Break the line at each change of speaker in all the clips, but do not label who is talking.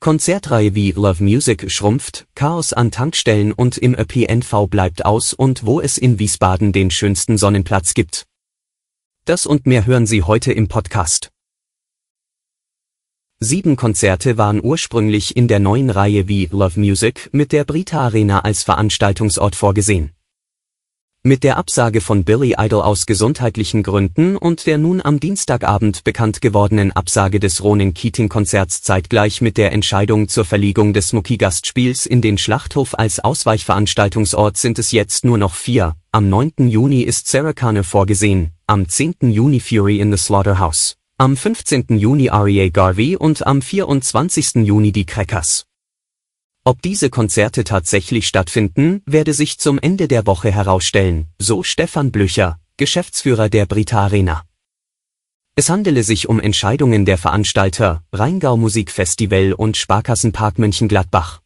Konzertreihe wie Love Music schrumpft, Chaos an Tankstellen und im ÖPNV bleibt aus und wo es in Wiesbaden den schönsten Sonnenplatz gibt. Das und mehr hören Sie heute im Podcast. Sieben Konzerte waren ursprünglich in der neuen Reihe wie Love Music mit der Brita Arena als Veranstaltungsort vorgesehen. Mit der Absage von Billy Idol aus gesundheitlichen Gründen und der nun am Dienstagabend bekannt gewordenen Absage des Ronin Keating Konzerts zeitgleich mit der Entscheidung zur Verlegung des Mucki Gastspiels in den Schlachthof als Ausweichveranstaltungsort sind es jetzt nur noch vier. Am 9. Juni ist Sarah Kane vorgesehen, am 10. Juni Fury in the Slaughterhouse, am 15. Juni R.E.A. Garvey und am 24. Juni die Crackers. Ob diese Konzerte tatsächlich stattfinden, werde sich zum Ende der Woche herausstellen, so Stefan Blücher, Geschäftsführer der Brita Arena. Es handele sich um Entscheidungen der Veranstalter, Rheingau Musikfestival und Sparkassenpark Mönchengladbach.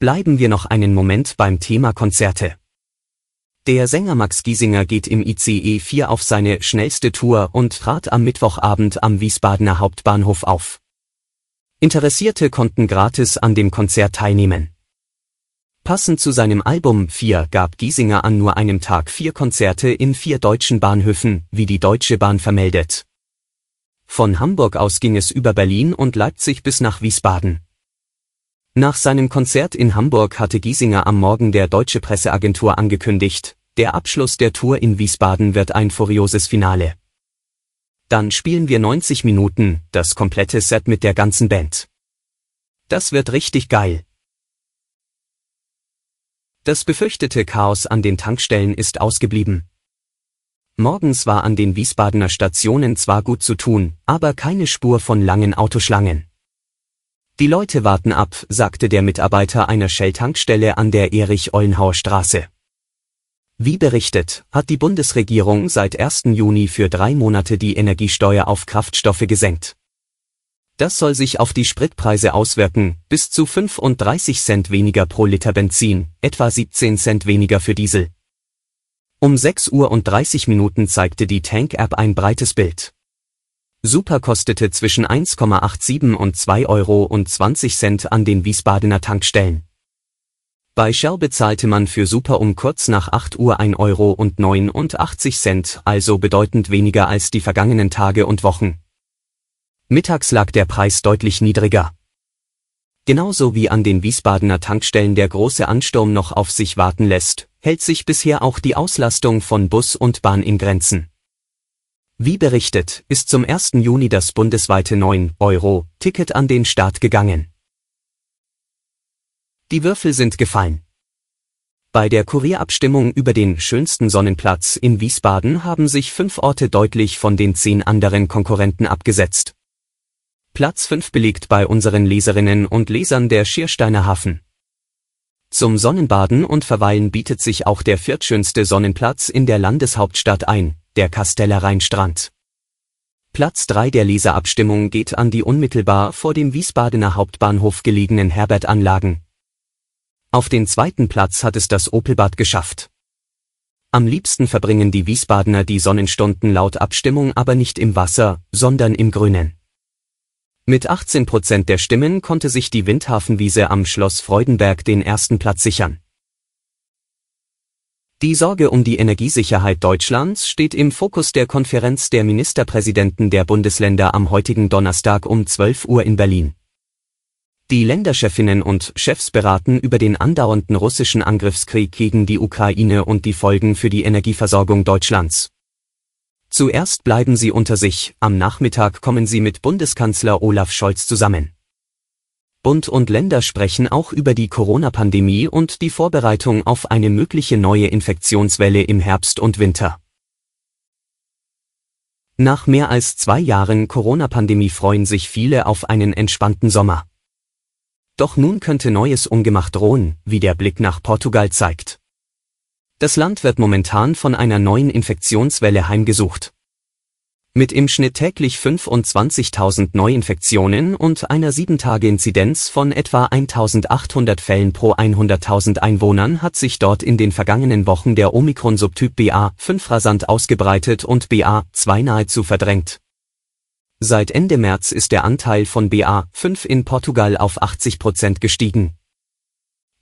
Bleiben wir noch einen Moment beim Thema Konzerte. Der Sänger Max Giesinger geht im ICE 4 auf seine schnellste Tour und trat am Mittwochabend am Wiesbadener Hauptbahnhof auf. Interessierte konnten gratis an dem Konzert teilnehmen. Passend zu seinem Album 4 gab Giesinger an nur einem Tag vier Konzerte in vier deutschen Bahnhöfen, wie die Deutsche Bahn vermeldet. Von Hamburg aus ging es über Berlin und Leipzig bis nach Wiesbaden. Nach seinem Konzert in Hamburg hatte Giesinger am Morgen der Deutsche Presseagentur angekündigt, der Abschluss der Tour in Wiesbaden wird ein furioses Finale. Dann spielen wir 90 Minuten, das komplette Set mit der ganzen Band. Das wird richtig geil. Das befürchtete Chaos an den Tankstellen ist ausgeblieben. Morgens war an den Wiesbadener Stationen zwar gut zu tun, aber keine Spur von langen Autoschlangen. Die Leute warten ab, sagte der Mitarbeiter einer Shell-Tankstelle an der Erich-Ollenhauer Straße. Wie berichtet, hat die Bundesregierung seit 1. Juni für drei Monate die Energiesteuer auf Kraftstoffe gesenkt. Das soll sich auf die Spritpreise auswirken, bis zu 35 Cent weniger pro Liter Benzin, etwa 17 Cent weniger für Diesel. Um 6 Uhr und 30 Minuten zeigte die Tank-App ein breites Bild. Super kostete zwischen 1,87 und 2 Euro und 20 Cent an den Wiesbadener Tankstellen. Bei Shell bezahlte man für Super um kurz nach 8 Uhr 1 Euro und 89 Cent, also bedeutend weniger als die vergangenen Tage und Wochen. Mittags lag der Preis deutlich niedriger. Genauso wie an den Wiesbadener Tankstellen der große Ansturm noch auf sich warten lässt, hält sich bisher auch die Auslastung von Bus und Bahn in Grenzen. Wie berichtet, ist zum 1. Juni das bundesweite 9-Euro-Ticket an den Start gegangen. Die Würfel sind gefallen. Bei der Kurierabstimmung über den schönsten Sonnenplatz in Wiesbaden haben sich fünf Orte deutlich von den zehn anderen Konkurrenten abgesetzt. Platz 5 belegt bei unseren Leserinnen und Lesern der Schiersteiner Hafen. Zum Sonnenbaden und Verweilen bietet sich auch der viertschönste Sonnenplatz in der Landeshauptstadt ein, der Kasteller Rheinstrand. Platz 3 der Leserabstimmung geht an die unmittelbar vor dem Wiesbadener Hauptbahnhof gelegenen Herbert-Anlagen, auf den zweiten Platz hat es das Opelbad geschafft. Am liebsten verbringen die Wiesbadener die Sonnenstunden laut Abstimmung aber nicht im Wasser, sondern im Grünen. Mit 18 Prozent der Stimmen konnte sich die Windhafenwiese am Schloss Freudenberg den ersten Platz sichern. Die Sorge um die Energiesicherheit Deutschlands steht im Fokus der Konferenz der Ministerpräsidenten der Bundesländer am heutigen Donnerstag um 12 Uhr in Berlin. Die Länderchefinnen und Chefs beraten über den andauernden russischen Angriffskrieg gegen die Ukraine und die Folgen für die Energieversorgung Deutschlands. Zuerst bleiben sie unter sich, am Nachmittag kommen sie mit Bundeskanzler Olaf Scholz zusammen. Bund und Länder sprechen auch über die Corona-Pandemie und die Vorbereitung auf eine mögliche neue Infektionswelle im Herbst und Winter. Nach mehr als zwei Jahren Corona-Pandemie freuen sich viele auf einen entspannten Sommer. Doch nun könnte neues Ungemach drohen, wie der Blick nach Portugal zeigt. Das Land wird momentan von einer neuen Infektionswelle heimgesucht. Mit im Schnitt täglich 25.000 Neuinfektionen und einer 7-Tage-Inzidenz von etwa 1.800 Fällen pro 100.000 Einwohnern hat sich dort in den vergangenen Wochen der Omikron-Subtyp BA5 rasant ausgebreitet und BA2 nahezu verdrängt. Seit Ende März ist der Anteil von BA5 in Portugal auf 80 Prozent gestiegen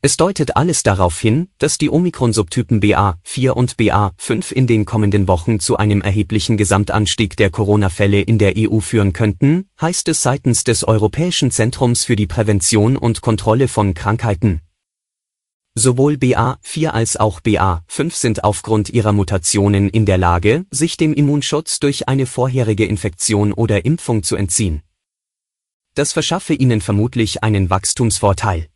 es deutet alles darauf hin, dass die Omikron-Subtypen BA4 und BA5 in den kommenden Wochen zu einem erheblichen Gesamtanstieg der Corona-Fälle in der EU führen könnten, heißt es seitens des Europäischen Zentrums für die Prävention und Kontrolle von Krankheiten. Sowohl BA4 als auch BA5 sind aufgrund ihrer Mutationen in der Lage, sich dem Immunschutz durch eine vorherige Infektion oder Impfung zu entziehen. Das verschaffe ihnen vermutlich einen Wachstumsvorteil.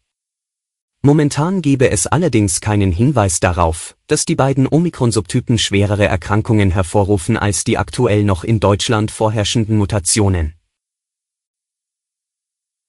Momentan gebe es allerdings keinen Hinweis darauf, dass die beiden Omikron-Subtypen schwerere Erkrankungen hervorrufen als die aktuell noch in Deutschland vorherrschenden Mutationen.